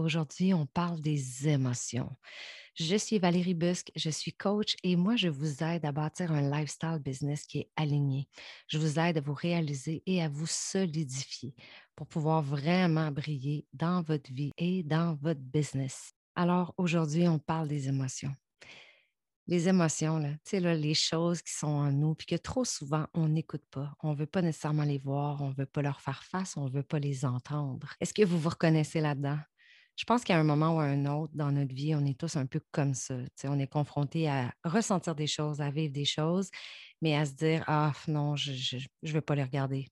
aujourd'hui, on parle des émotions. Je suis Valérie Busque, je suis coach et moi, je vous aide à bâtir un lifestyle business qui est aligné. Je vous aide à vous réaliser et à vous solidifier pour pouvoir vraiment briller dans votre vie et dans votre business. Alors aujourd'hui, on parle des émotions les émotions, là, là, les choses qui sont en nous, puis que trop souvent, on n'écoute pas. On ne veut pas nécessairement les voir, on ne veut pas leur faire face, on ne veut pas les entendre. Est-ce que vous vous reconnaissez là-dedans? Je pense qu'à un moment ou à un autre dans notre vie, on est tous un peu comme ça. On est confronté à ressentir des choses, à vivre des choses, mais à se dire Ah non, je ne veux pas les regarder.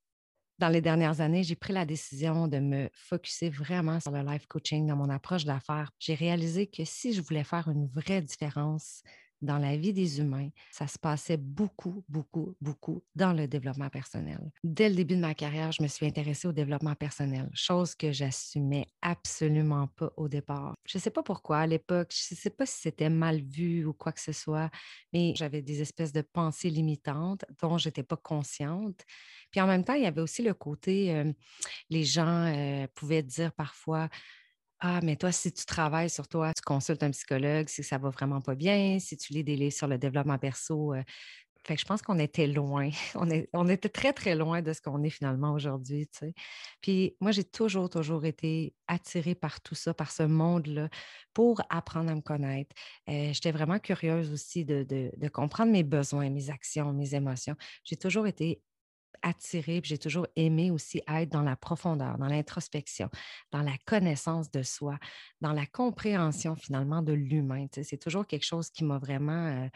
Dans les dernières années, j'ai pris la décision de me focuser vraiment sur le life coaching dans mon approche d'affaires. J'ai réalisé que si je voulais faire une vraie différence dans la vie des humains, ça se passait beaucoup, beaucoup, beaucoup dans le développement personnel. Dès le début de ma carrière, je me suis intéressée au développement personnel, chose que j'assumais absolument pas au départ. Je ne sais pas pourquoi à l'époque, je ne sais pas si c'était mal vu ou quoi que ce soit, mais j'avais des espèces de pensées limitantes dont je n'étais pas consciente. Puis en même temps, il y avait aussi le côté, euh, les gens euh, pouvaient dire parfois, ah, mais toi, si tu travailles sur toi, tu consultes un psychologue, si ça va vraiment pas bien, si tu lis des livres sur le développement perso. Euh, fait que je pense qu'on était loin. On, est, on était très, très loin de ce qu'on est finalement aujourd'hui. Tu sais. Puis moi, j'ai toujours, toujours été attirée par tout ça, par ce monde-là, pour apprendre à me connaître. Euh, j'étais vraiment curieuse aussi de, de comprendre mes besoins, mes actions, mes émotions. J'ai toujours été attirée, j'ai toujours aimé aussi être dans la profondeur, dans l'introspection, dans la connaissance de soi, dans la compréhension finalement de l'humain. c'est toujours quelque chose qui m'a vraiment, euh,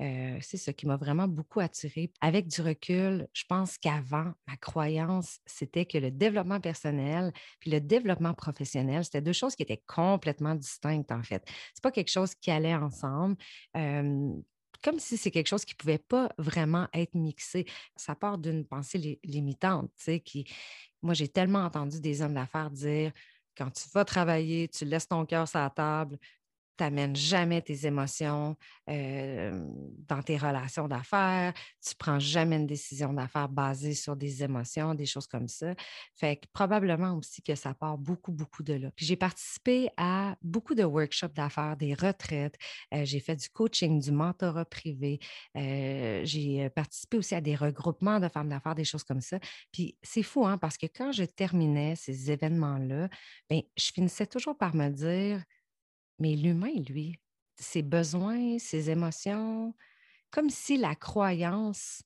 euh, c'est ce qui m'a vraiment beaucoup attirée. Avec du recul, je pense qu'avant, ma croyance, c'était que le développement personnel puis le développement professionnel, c'était deux choses qui étaient complètement distinctes en fait. C'est pas quelque chose qui allait ensemble. Comme si c'est quelque chose qui ne pouvait pas vraiment être mixé. Ça part d'une pensée limitante, tu qui, moi, j'ai tellement entendu des hommes d'affaires dire quand tu vas travailler, tu laisses ton cœur sur la table, n'amènes jamais tes émotions dans tes relations d'affaires, tu prends jamais une décision d'affaires basée sur des émotions, des choses comme ça. Fait que probablement aussi que ça part beaucoup, beaucoup de là. Puis j'ai participé à beaucoup de workshops d'affaires, des retraites, j'ai fait du coaching, du mentorat privé, j'ai participé aussi à des regroupements de femmes d'affaires, des choses comme ça. Puis c'est fou, hein, parce que quand je terminais ces événements-là, ben, je finissais toujours par me dire, mais l'humain, lui, ses besoins, ses émotions, comme si la croyance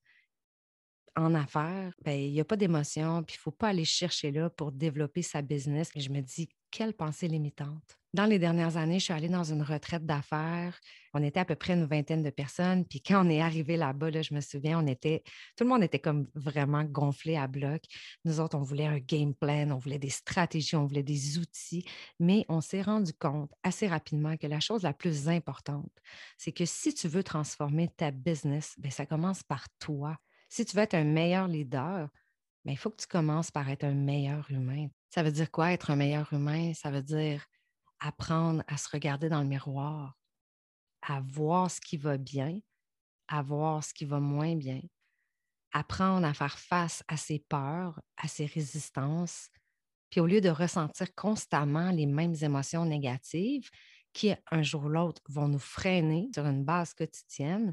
en affaires, ben, il n'y a pas d'émotion, puis il ne faut pas aller chercher là pour développer sa business. Et je me dis, quelle pensée limitante. Dans les dernières années, je suis allée dans une retraite d'affaires. On était à peu près une vingtaine de personnes. Puis quand on est arrivé là-bas, là, je me souviens, on était, tout le monde était comme vraiment gonflé à bloc. Nous autres, on voulait un game plan, on voulait des stratégies, on voulait des outils. Mais on s'est rendu compte assez rapidement que la chose la plus importante, c'est que si tu veux transformer ta business, bien, ça commence par toi. Si tu veux être un meilleur leader, bien, il faut que tu commences par être un meilleur humain. Ça veut dire quoi être un meilleur humain? Ça veut dire apprendre à se regarder dans le miroir, à voir ce qui va bien, à voir ce qui va moins bien, apprendre à faire face à ses peurs, à ses résistances, puis au lieu de ressentir constamment les mêmes émotions négatives qui, un jour ou l'autre, vont nous freiner sur une base quotidienne,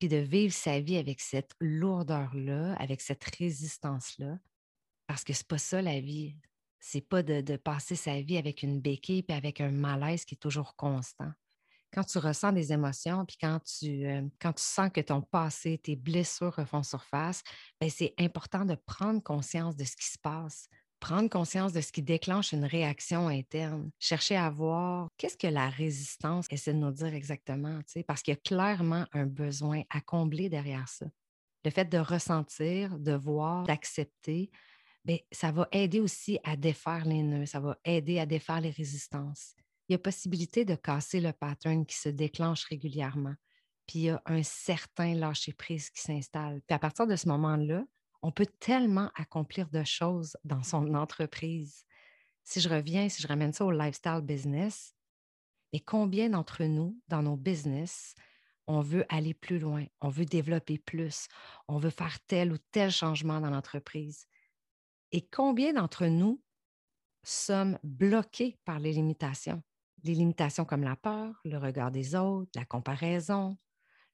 puis de vivre sa vie avec cette lourdeur-là, avec cette résistance-là, parce que ce n'est pas ça la vie. C'est pas de, passer sa vie avec une béquille puis avec un malaise qui est toujours constant. Quand tu ressens des émotions, puis quand tu, euh, quand tu sens que ton passé, tes blessures refont surface, ben, c'est important de prendre conscience de ce qui se passe, prendre conscience de ce qui déclenche une réaction interne, chercher à voir qu'est-ce que la résistance essaie de nous dire exactement, parce qu'il y a clairement un besoin à combler derrière ça. Le fait de ressentir, de voir, d'accepter, Bien, ça va aider aussi à défaire les nœuds, ça va aider à défaire les résistances. Il y a possibilité de casser le pattern qui se déclenche régulièrement. Puis il y a un certain lâcher-prise qui s'installe. Puis à partir de ce moment-là, on peut tellement accomplir de choses dans son entreprise. Si je reviens, si je ramène ça au lifestyle business, et combien d'entre nous, dans nos business, on veut aller plus loin, on veut développer plus, on veut faire tel ou tel changement dans l'entreprise? Et combien d'entre nous sommes bloqués par les limitations? Les limitations comme la peur, le regard des autres, la comparaison,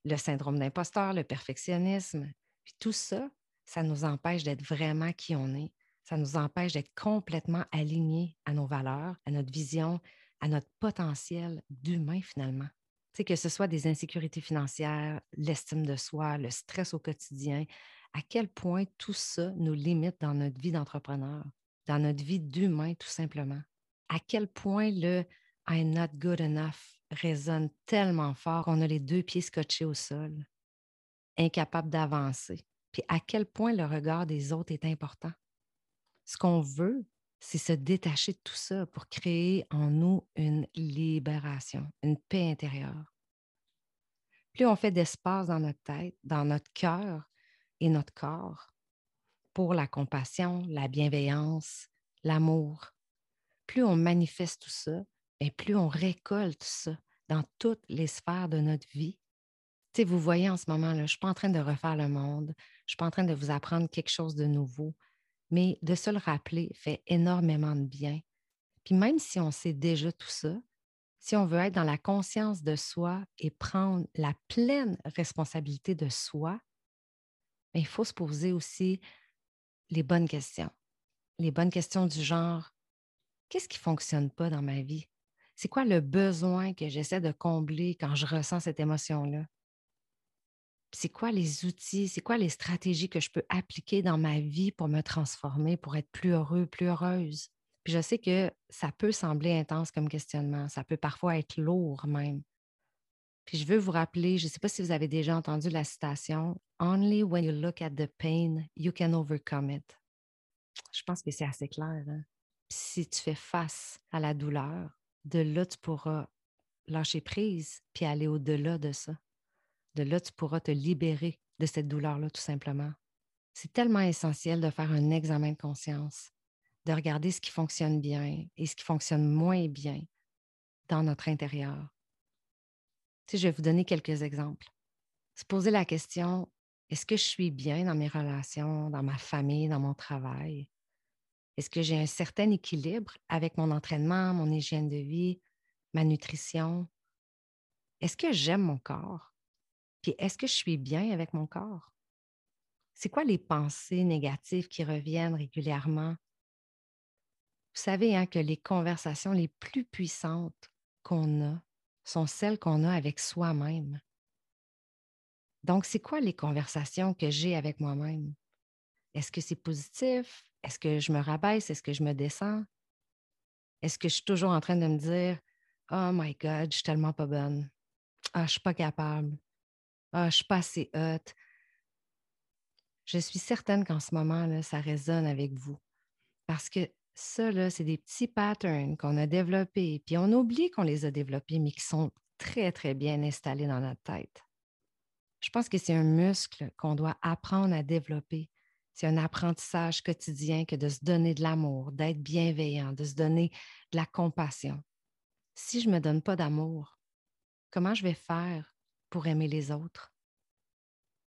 le syndrome d'imposteur, le perfectionnisme. Puis tout ça, ça nous empêche d'être vraiment qui on est. Ça nous empêche d'être complètement alignés à nos valeurs, à notre vision, à notre potentiel d'humain finalement. Tu sais, que ce soit des insécurités financières, l'estime de soi, le stress au quotidien, à quel point tout ça nous limite dans notre vie d'entrepreneur, dans notre vie d'humain tout simplement? À quel point le I'm not good enough résonne tellement fort qu'on a les deux pieds scotchés au sol, incapable d'avancer? À quel point le regard des autres est important. Ce qu'on veut, c'est se détacher de tout ça pour créer en nous une libération, une paix intérieure. Plus on fait d'espace dans notre tête, dans notre cœur et notre corps pour la compassion, la bienveillance, l'amour, plus on manifeste tout ça, et plus on récolte ça dans toutes les sphères de notre vie. Tu vous voyez en ce moment, là, je ne suis pas en train de refaire le monde, je ne suis pas en train de vous apprendre quelque chose de nouveau, mais de se le rappeler fait énormément de bien. Puis même si on sait déjà tout ça, si on veut être dans la conscience de soi et prendre la pleine responsabilité de soi, ben, il faut se poser aussi les bonnes questions. Les bonnes questions du genre, qu'est-ce qui ne fonctionne pas dans ma vie? C'est quoi le besoin que j'essaie de combler quand je ressens cette émotion-là? C'est quoi les outils, c'est quoi les stratégies que je peux appliquer dans ma vie pour me transformer, pour être plus heureux, plus heureuse? Puis je sais que ça peut sembler intense comme questionnement, ça peut parfois être lourd même. Puis je veux vous rappeler, je ne sais pas si vous avez déjà entendu la citation Only when you look at the pain, you can overcome it. Je pense que c'est assez clair. Hein? Si tu fais face à la douleur, de là, tu pourras lâcher prise puis aller au-delà de ça. De là, tu pourras te libérer de cette douleur-là, tout simplement. C'est tellement essentiel de faire un examen de conscience, de regarder ce qui fonctionne bien et ce qui fonctionne moins bien dans notre intérieur. Tu je vais vous donner quelques exemples. Se poser la question, est-ce que je suis bien dans mes relations, dans ma famille, dans mon travail? Est-ce que j'ai un certain équilibre avec mon entraînement, mon hygiène de vie, ma nutrition? Est-ce que j'aime mon corps? Est-ce que je suis bien avec mon corps? C'est quoi les pensées négatives qui reviennent régulièrement? Vous savez hein, que les conversations les plus puissantes qu'on a sont celles qu'on a avec soi-même. Donc, c'est quoi les conversations que j'ai avec moi-même? Est-ce que c'est positif? Est-ce que je me rabaisse? Est-ce que je me descends? Est-ce que je suis toujours en train de me dire Oh my God, je suis tellement pas bonne. Ah, je suis pas capable. Ah, je suis pas assez. Je suis certaine qu'en ce moment, là, ça résonne avec vous. Parce que ça, c'est des petits patterns qu'on a développés, puis on oublie qu'on les a développés, mais qui sont très, très bien installés dans notre tête. Je pense que c'est un muscle qu'on doit apprendre à développer c'est un apprentissage quotidien que de se donner de l'amour, d'être bienveillant, de se donner de la compassion. Si je ne me donne pas d'amour, comment je vais faire pour aimer les autres?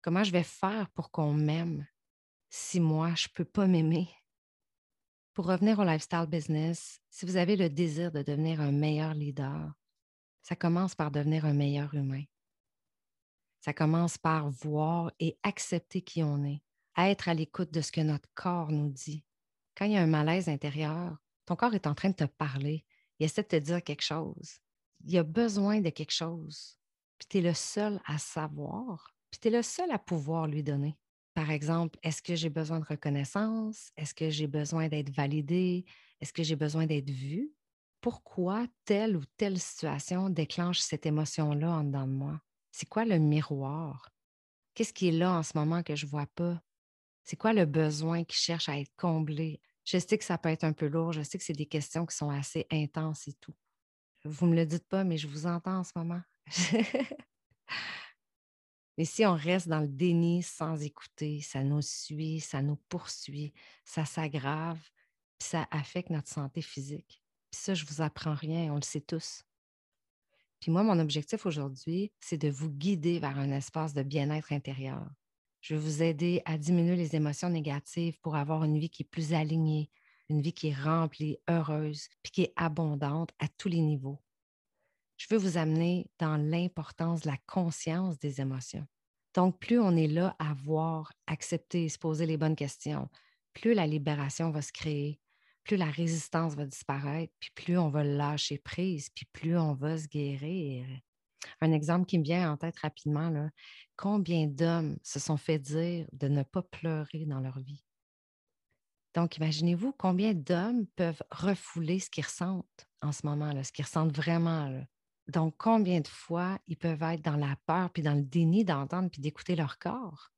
Comment je vais faire pour qu'on m'aime si moi, je ne peux pas m'aimer? Pour revenir au lifestyle business, si vous avez le désir de devenir un meilleur leader, ça commence par devenir un meilleur humain. Ça commence par voir et accepter qui on est être à l'écoute de ce que notre corps nous dit. Quand il y a un malaise intérieur, ton corps est en train de te parler. Il essaie de te dire quelque chose. Il a besoin de quelque chose. Puis tu es le seul à savoir. Puis tu es le seul à pouvoir lui donner. Par exemple, est-ce que j'ai besoin de reconnaissance? Est-ce que j'ai besoin d'être validé? Est-ce que j'ai besoin d'être vu? Pourquoi telle ou telle situation déclenche cette émotion-là en dedans de moi? C'est quoi le miroir? Qu'est-ce qui est là en ce moment que je ne vois pas? C'est quoi le besoin qui cherche à être comblé? Je sais que ça peut être un peu lourd, je sais que c'est des questions qui sont assez intenses et tout. Vous ne me le dites pas, mais je vous entends en ce moment. mais si on reste dans le déni sans écouter, ça nous suit, ça nous poursuit, ça s'aggrave, puis ça affecte notre santé physique. Puis ça, je ne vous apprends rien, on le sait tous. Puis moi, mon objectif aujourd'hui, c'est de vous guider vers un espace de bien-être intérieur. Je vais vous aider à diminuer les émotions négatives pour avoir une vie qui est plus alignée, une vie qui est remplie, heureuse, puis qui est abondante à tous les niveaux. Je veux vous amener dans l'importance de la conscience des émotions. Donc, plus on est là à voir, accepter, se poser les bonnes questions, plus la libération va se créer, plus la résistance va disparaître, puis plus on va lâcher prise, puis plus on va se guérir. Un exemple qui me vient en tête rapidement, là, combien d'hommes se sont fait dire de ne pas pleurer dans leur vie? Donc, imaginez-vous combien d'hommes peuvent refouler ce qu'ils ressentent en ce moment, là, ce qu'ils ressentent vraiment. Donc, combien de fois ils peuvent être dans la peur puis dans le déni d'entendre puis d'écouter leur corps?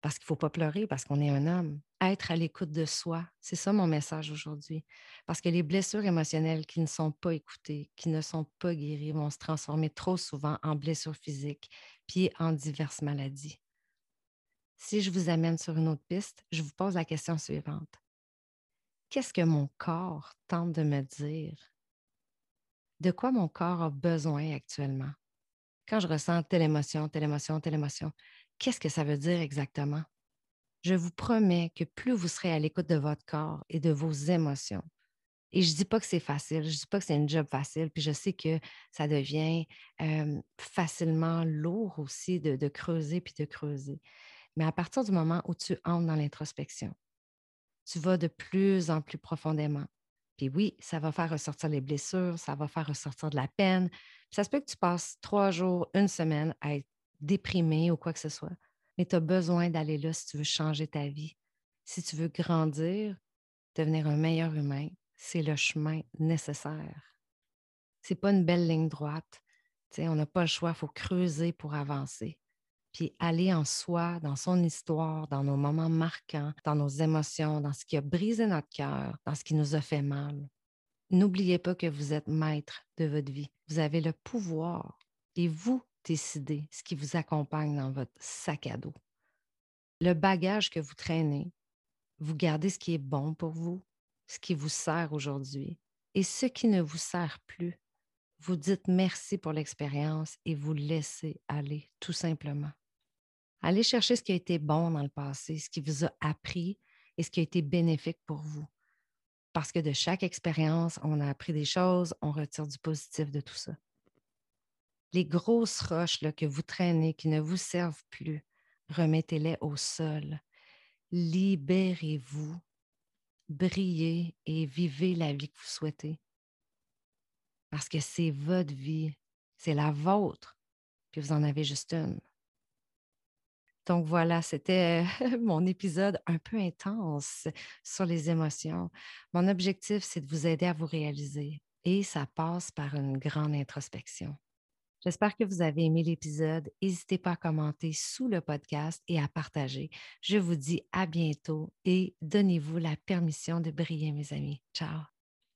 Parce qu'il ne faut pas pleurer, parce qu'on est un homme. Être à l'écoute de soi, c'est ça mon message aujourd'hui. Parce que les blessures émotionnelles qui ne sont pas écoutées, qui ne sont pas guéries, vont se transformer trop souvent en blessures physiques, puis en diverses maladies. Si je vous amène sur une autre piste, je vous pose la question suivante. Qu'est-ce que mon corps tente de me dire? De quoi mon corps a besoin actuellement? Quand je ressens telle émotion, telle émotion, telle émotion, qu'est-ce que ça veut dire exactement? Je vous promets que plus vous serez à l'écoute de votre corps et de vos émotions, et je ne dis pas que c'est facile, je ne dis pas que c'est une job facile, puis je sais que ça devient facilement lourd aussi de, de creuser puis de creuser. Mais à partir du moment où tu entres dans l'introspection, tu vas de plus en plus profondément. Puis oui, ça va faire ressortir les blessures, ça va faire ressortir de la peine. ça se peut que tu passes trois jours, une semaine à être déprimé ou quoi que ce soit, mais tu as besoin d'aller là si tu veux changer ta vie. Si tu veux grandir, devenir un meilleur humain, c'est le chemin nécessaire. Ce n'est pas une belle ligne droite. on n'a pas le choix, il faut creuser pour avancer. Puis aller en soi, dans son histoire, dans nos moments marquants, dans nos émotions, dans ce qui a brisé notre cœur, dans ce qui nous a fait mal. N'oubliez pas que vous êtes maître de votre vie. Vous avez le pouvoir et vous décidez ce qui vous accompagne dans votre sac à dos. Le bagage que vous traînez, vous gardez ce qui est bon pour vous, ce qui vous sert aujourd'hui et ce qui ne vous sert plus. Vous dites merci pour l'expérience et vous laissez aller tout simplement. Allez chercher ce qui a été bon dans le passé, ce qui vous a appris et ce qui a été bénéfique pour vous. Parce que de chaque expérience, on a appris des choses, on retire du positif de tout ça les grosses roches que vous traînez, qui ne vous servent plus, remettez-les au sol. Libérez-vous, brillez et vivez la vie que vous souhaitez. Parce que c'est votre vie, c'est la vôtre, puis vous en avez juste une. Donc voilà, c'était mon épisode un peu intense sur les émotions. Mon objectif, c'est de vous aider à vous réaliser et ça passe par une grande introspection. J'espère que vous avez aimé l'épisode. N'hésitez pas à commenter sous le podcast et à partager. Je vous dis à bientôt et donnez-vous la permission de briller, mes amis. Ciao.